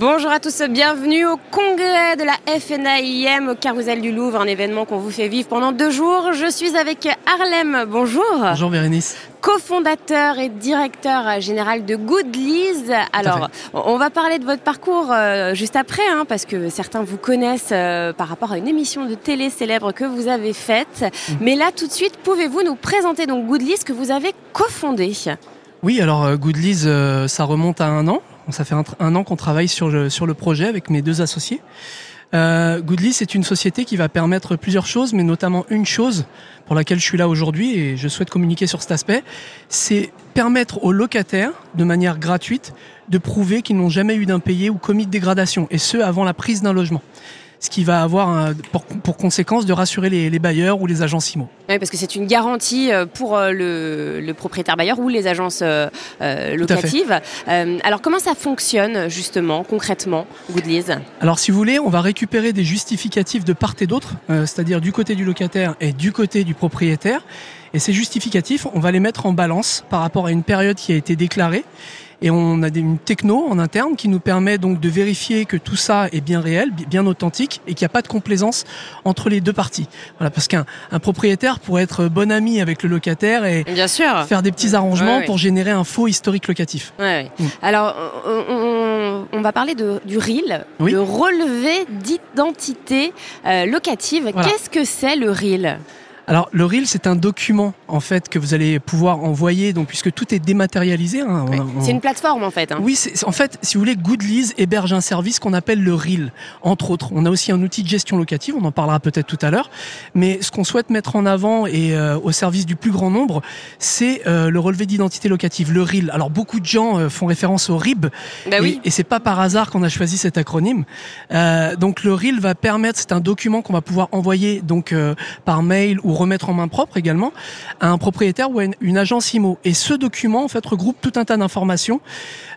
Bonjour à tous, bienvenue au congrès de la FNAIM au Carousel du Louvre, un événement qu'on vous fait vivre pendant deux jours. Je suis avec Harlem, bonjour. Bonjour Bérénice. Co-fondateur et directeur général de Goodlease. Alors, on va parler de votre parcours euh, juste après, hein, parce que certains vous connaissent euh, par rapport à une émission de télé célèbre que vous avez faite. Mm. Mais là, tout de suite, pouvez-vous nous présenter donc Goodlease que vous avez cofondé? Oui, alors euh, Goodlease, ça remonte à un an ça fait un, an qu'on travaille sur le, projet avec mes deux associés. Euh, Goodly, c'est une société qui va permettre plusieurs choses, mais notamment une chose pour laquelle je suis là aujourd'hui et je souhaite communiquer sur cet aspect, c'est permettre aux locataires, de manière gratuite, de prouver qu'ils n'ont jamais eu d'impayé ou commis de dégradation, et ce avant la prise d'un logement ce qui va avoir pour, conséquence de rassurer les, bailleurs ou les agences IMO. Oui, parce que c'est une garantie euh, pour euh, le, propriétaire bailleur ou les agences euh, locatives. alors comment ça fonctionne justement, concrètement, Goodlease Alors si vous voulez, on va récupérer des justificatifs de part et d'autre, c'est-à-dire du côté du locataire et du côté du propriétaire. Et ces justificatifs, on va les mettre en balance par rapport à une période qui a été déclarée et on a une techno en interne qui nous permet donc de vérifier que tout ça est bien réel, bien authentique et qu'il n'y a pas de complaisance entre les deux parties. Voilà, parce qu'un propriétaire pourrait être bon ami avec le locataire et bien sûr. faire des petits arrangements pour générer un faux historique locatif. Ouais, mm. Alors, on, va parler de, du RIL, le relevé d'identité euh, locative. Qu'est-ce que c'est le RIL alors le reel, c'est un document en fait que vous allez pouvoir envoyer, donc puisque tout est dématérialisé. Hein, c'est une plateforme en fait. Hein. Oui, en fait, si vous voulez, Goodlease héberge un service qu'on appelle le reel, entre autres. On a aussi un outil de gestion locative, on en parlera peut-être tout à l'heure. Mais ce qu'on souhaite mettre en avant et euh, au service du plus grand nombre, c'est euh, le relevé d'identité locative, le reel. Alors beaucoup de gens euh, font référence au RIB, bah oui. et, c'est pas par hasard qu'on a choisi cet acronyme. donc le reel va permettre, c'est un document qu'on va pouvoir envoyer donc par mail ou remettre en main propre également à un propriétaire ou à une, agence IMO. Et ce document, en fait, regroupe tout un tas d'informations,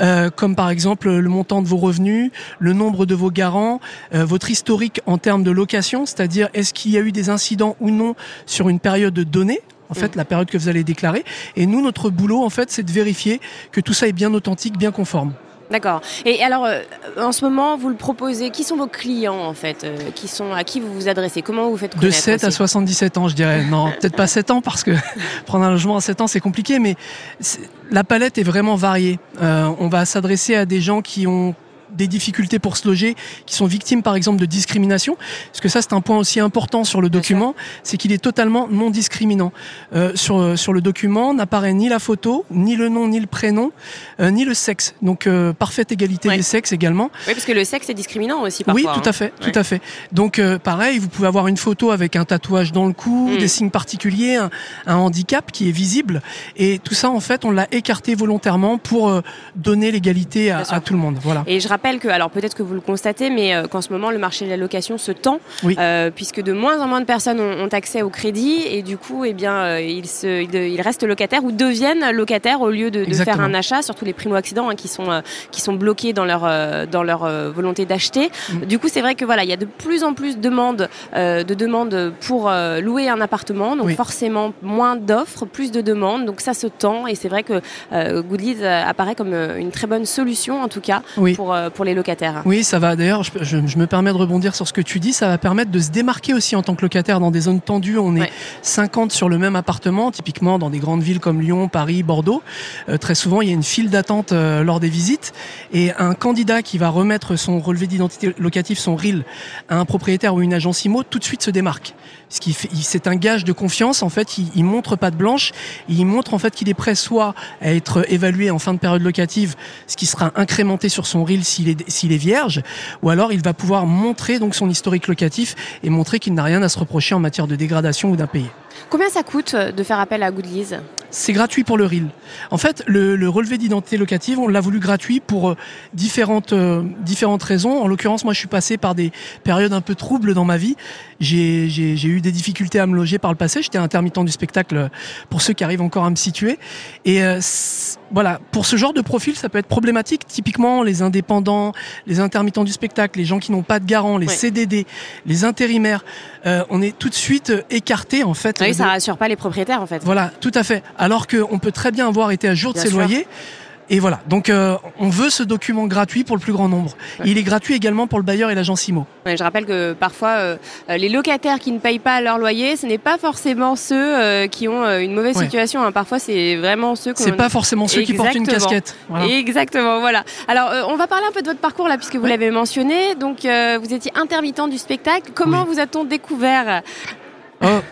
euh, comme par exemple le montant de vos revenus, le nombre de vos garants, euh, votre historique en termes de location, c'est-à-dire est-ce qu'il y a eu des incidents ou non sur une période donnée en fait, mm. la période que vous allez déclarer. Et nous, notre boulot, en fait, c'est de vérifier que tout ça est bien authentique, bien conforme. D'accord. Et alors, euh, en ce moment, vous le proposez. Qui sont vos clients, en fait euh, qui sont, À qui vous vous adressez? Comment vous faites connaître De 7 à 77 ans, je dirais. Non, peut-être pas 7 ans, parce que prendre un logement à 7 ans, c'est compliqué, mais la palette est vraiment variée. Euh, on va s'adresser à des gens qui ont des difficultés pour se loger, qui sont victimes par exemple de discrimination, parce que ça c'est un point aussi important sur le document, c'est qu'il est totalement non discriminant. Euh, sur, euh, sur le document n'apparaît ni la photo, ni le nom, ni le prénom, euh, ni le sexe. Donc euh, parfaite égalité des sexes également. Oui, parce que le sexe est discriminant aussi parfois. Oui, tout à hein. fait, tout à fait. Donc euh, pareil, vous pouvez avoir une photo avec un tatouage dans le cou, mm. des signes particuliers, un, un, handicap qui est visible, et tout ça en fait on l'a écarté volontairement pour donner l'égalité à, à, tout le monde. Voilà. Et je rappelle que, alors peut-être que vous le constatez, mais euh, qu'en ce moment le marché de la location se tend, euh, puisque de moins en moins de personnes ont, accès au crédit et du coup, eh bien, euh, ils, se, ils, restent locataires ou deviennent locataires au lieu de, faire un achat, surtout les primo-accidents hein, qui, sont, qui sont bloqués dans leur, dans leur volonté d'acheter. Mm. Du coup, c'est vrai que voilà, il y a de plus en plus de demandes, de demandes pour louer un appartement, donc forcément moins d'offres, plus de demandes, donc ça se tend et c'est vrai que Goodlease apparaît comme une très bonne solution en tout cas pour pour les locataires. Oui, ça va. D'ailleurs, je, me permets de rebondir sur ce que tu dis. Ça va permettre de se démarquer aussi en tant que locataire dans des zones tendues. On est 50 sur le même appartement, typiquement dans des grandes villes comme Lyon, Paris, Bordeaux. Euh, très souvent, il y a une file d'attente euh, lors des visites. Et un candidat qui va remettre son relevé d'identité locatif, son RIL, à un propriétaire ou une agence IMO, tout de suite se démarque. Ce qui c'est un gage de confiance. En fait, il, il montre pas de blanche. Il montre en fait qu'il est prêt soit à être évalué en fin de période locative, ce qui sera incrémenté sur son RIL s'il est, vierge, ou alors il va pouvoir montrer donc son historique locatif et montrer qu'il n'a rien à se reprocher en matière de dégradation ou d'impayé. Combien ça coûte de faire appel à Goodlease c'est gratuit pour le RIL. En fait, le, relevé d'identité locative, on l'a voulu gratuit pour euh, différentes, euh, différentes raisons. En l'occurrence, moi, je suis passé par des périodes un peu troubles dans ma vie. J'ai eu des difficultés à me loger par le passé. J'étais intermittent du spectacle pour ceux qui arrivent encore à me situer. Et euh, voilà, pour ce genre de profil, ça peut être problématique. Typiquement, les indépendants, les intermittents du spectacle, les gens qui n'ont pas de garant, les CDD, les intérimaires, on est tout de suite écarté en fait. Oui, ça rassure pas les propriétaires en fait. Voilà, tout à fait. Alors qu'on peut très bien avoir été à jour de ses loyers. Et voilà, donc euh, on veut ce document gratuit pour le plus grand nombre. Il est gratuit également pour le bailleur et l'agent CIMO. je rappelle que parfois, euh, euh, les locataires qui ne payent pas leur loyer, ce n'est pas forcément ceux qui ont une mauvaise situation. Hein. Parfois, c'est vraiment ceux qui C'est pas forcément ceux qui portent une casquette. Exactement, voilà. Alors, on va parler un peu de votre parcours là, puisque vous l'avez mentionné. Donc, vous étiez intermittent du spectacle. Comment vous a-t-on découvert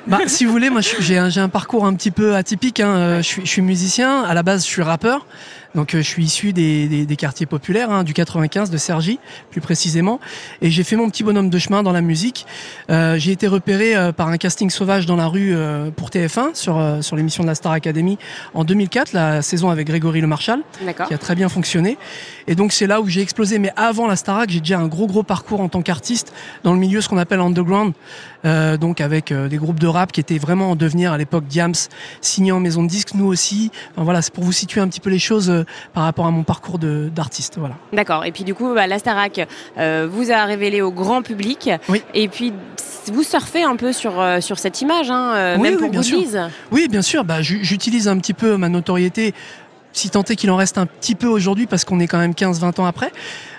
bah, si vous voulez, moi j'ai un, parcours un petit peu atypique. Hein. Euh, je, suis, musicien, à la base je suis rappeur. Donc euh, je suis issu des, des, des quartiers populaires, hein, du 95 de Sergi, plus précisément. Et j'ai fait mon petit bonhomme de chemin dans la musique. Euh, j'ai été repéré euh, par un casting sauvage dans la rue euh, pour TF1 sur, sur l'émission de la Star Academy en 2004, la saison avec Grégory Le Marchal, qui a très bien fonctionné. Et donc c'est là où j'ai explosé. Mais avant la Starac, j'ai déjà un gros gros parcours en tant qu'artiste dans le milieu ce qu'on appelle underground, donc avec des groupes de rap qui étaient vraiment en devenir à l'époque. Diams signé en maison de disques, nous aussi. Enfin, voilà, c'est pour vous situer un petit peu les choses par rapport à mon parcours d'artiste. Voilà. D'accord. Et puis du coup, bah, la Starac euh, vous a révélé au grand public. Oui. Et puis vous surfez un peu sur, euh, sur cette image, hein, euh, même pour bien sûr. Oui, bien sûr. Bah, J'utilise un petit peu ma notoriété si tant est qu'il en reste un petit peu aujourd'hui parce qu'on est quand même 15-20 ans après.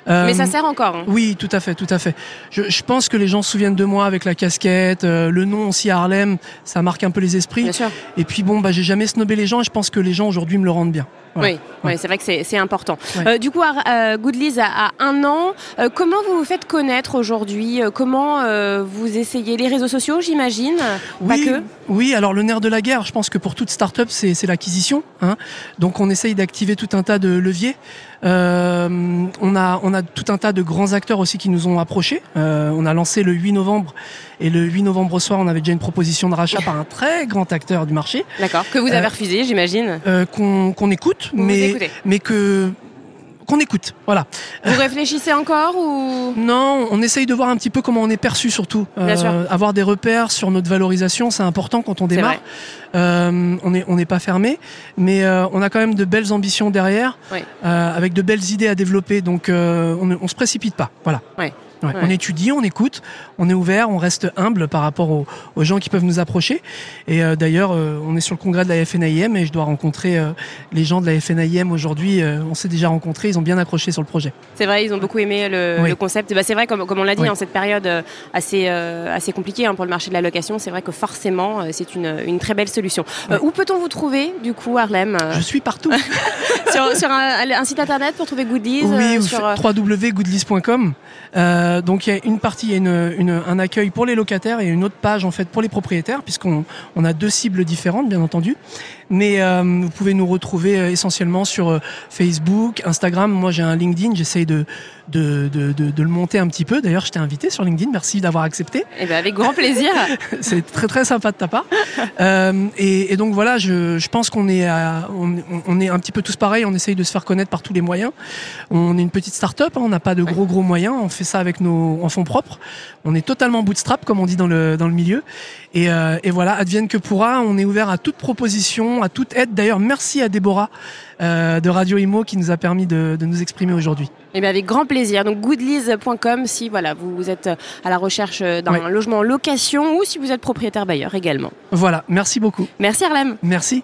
Mais ça sert encore. Hein. Oui, tout à fait, tout à fait. Je, je, pense que les gens se souviennent de moi avec la casquette, le nom aussi Harlem, ça marque un peu les esprits. Bien sûr. Et puis bon, bah, j'ai jamais snobé les gens et je pense que les gens aujourd'hui me le rendent bien. Oui, c'est vrai que c'est important. Euh, du coup, euh, Goodlies a, un an. Euh, comment vous vous faites connaître aujourd'hui? Comment vous essayez? Les réseaux sociaux, j'imagine? Oui, Pas que Oui, alors le nerf de la guerre, je pense que pour toute start-up, c'est l'acquisition. Hein. Donc on essaye d'activer tout un tas de leviers. Euh, on, a, on a tout un tas de grands acteurs aussi qui nous ont approchés. Euh, on a lancé le 8 novembre et le 8 novembre au soir, on avait déjà une proposition de rachat par un très grand acteur du marché. D'accord, que vous avez euh, refusé, j'imagine. Qu'on écoute, mais, mais que qu'on écoute. Voilà. Vous réfléchissez encore ou? Non, on essaye de voir un petit peu comment on est perçu surtout. Euh, avoir des repères sur notre valorisation, c'est important quand on démarre. Euh, on n'est on pas fermé, mais euh, on a quand même de belles ambitions derrière, avec de belles idées à développer. Donc on ne se précipite pas. Voilà. On étudie, on écoute, on est ouvert, on reste humble par rapport aux, gens qui peuvent nous approcher. Et euh, d'ailleurs, euh, on est sur le congrès de la FNIM et je dois rencontrer euh, les gens de la FNIM aujourd'hui. on s'est déjà rencontrés, ils ont bien accroché sur le projet. C'est vrai, ils ont beaucoup aimé le, concept. Bah, c'est vrai, comme, comme on l'a dit, en cette période assez, assez compliquée hein, pour le marché de la location, c'est vrai que forcément, c'est une, une, très belle solution. où peut-on vous trouver, du coup, Harlem Je suis partout. sur, un, site internet pour trouver Goodlease Oui, sur www.goodlease.com. Euh, donc il y a une partie, il y a une, un accueil pour les locataires et une autre page en fait pour les propriétaires, puisqu'on on a deux cibles différentes, bien entendu. Mais euh, vous pouvez nous retrouver euh, essentiellement sur euh, Facebook, Instagram. Moi, j'ai un LinkedIn. J'essaye de de, de, de, le monter un petit peu. D'ailleurs, je t'ai invité sur LinkedIn. Merci d'avoir accepté. Eh ben, avec grand plaisir. C'est très très sympa de ta part. euh, et, et, donc voilà, je, je pense qu'on est à, on, on, est un petit peu tous pareils. On essaye de se faire connaître par tous les moyens. On est une petite start-up. Hein, on n'a pas de gros gros moyens. On fait ça avec nos en fonds propres. On est totalement bootstrap, comme on dit dans le dans le milieu. Et, euh, et voilà, advienne que pourra. On est ouvert à toute proposition à toute aide. D'ailleurs, merci à Déborah euh, de Radio Imo qui nous a permis de, nous exprimer aujourd'hui. Et eh bien avec grand plaisir. Donc goodlease.com si voilà vous êtes à la recherche d'un logement en location ou si vous êtes propriétaire bailleur également. Voilà, merci beaucoup. Merci Arlem. Merci.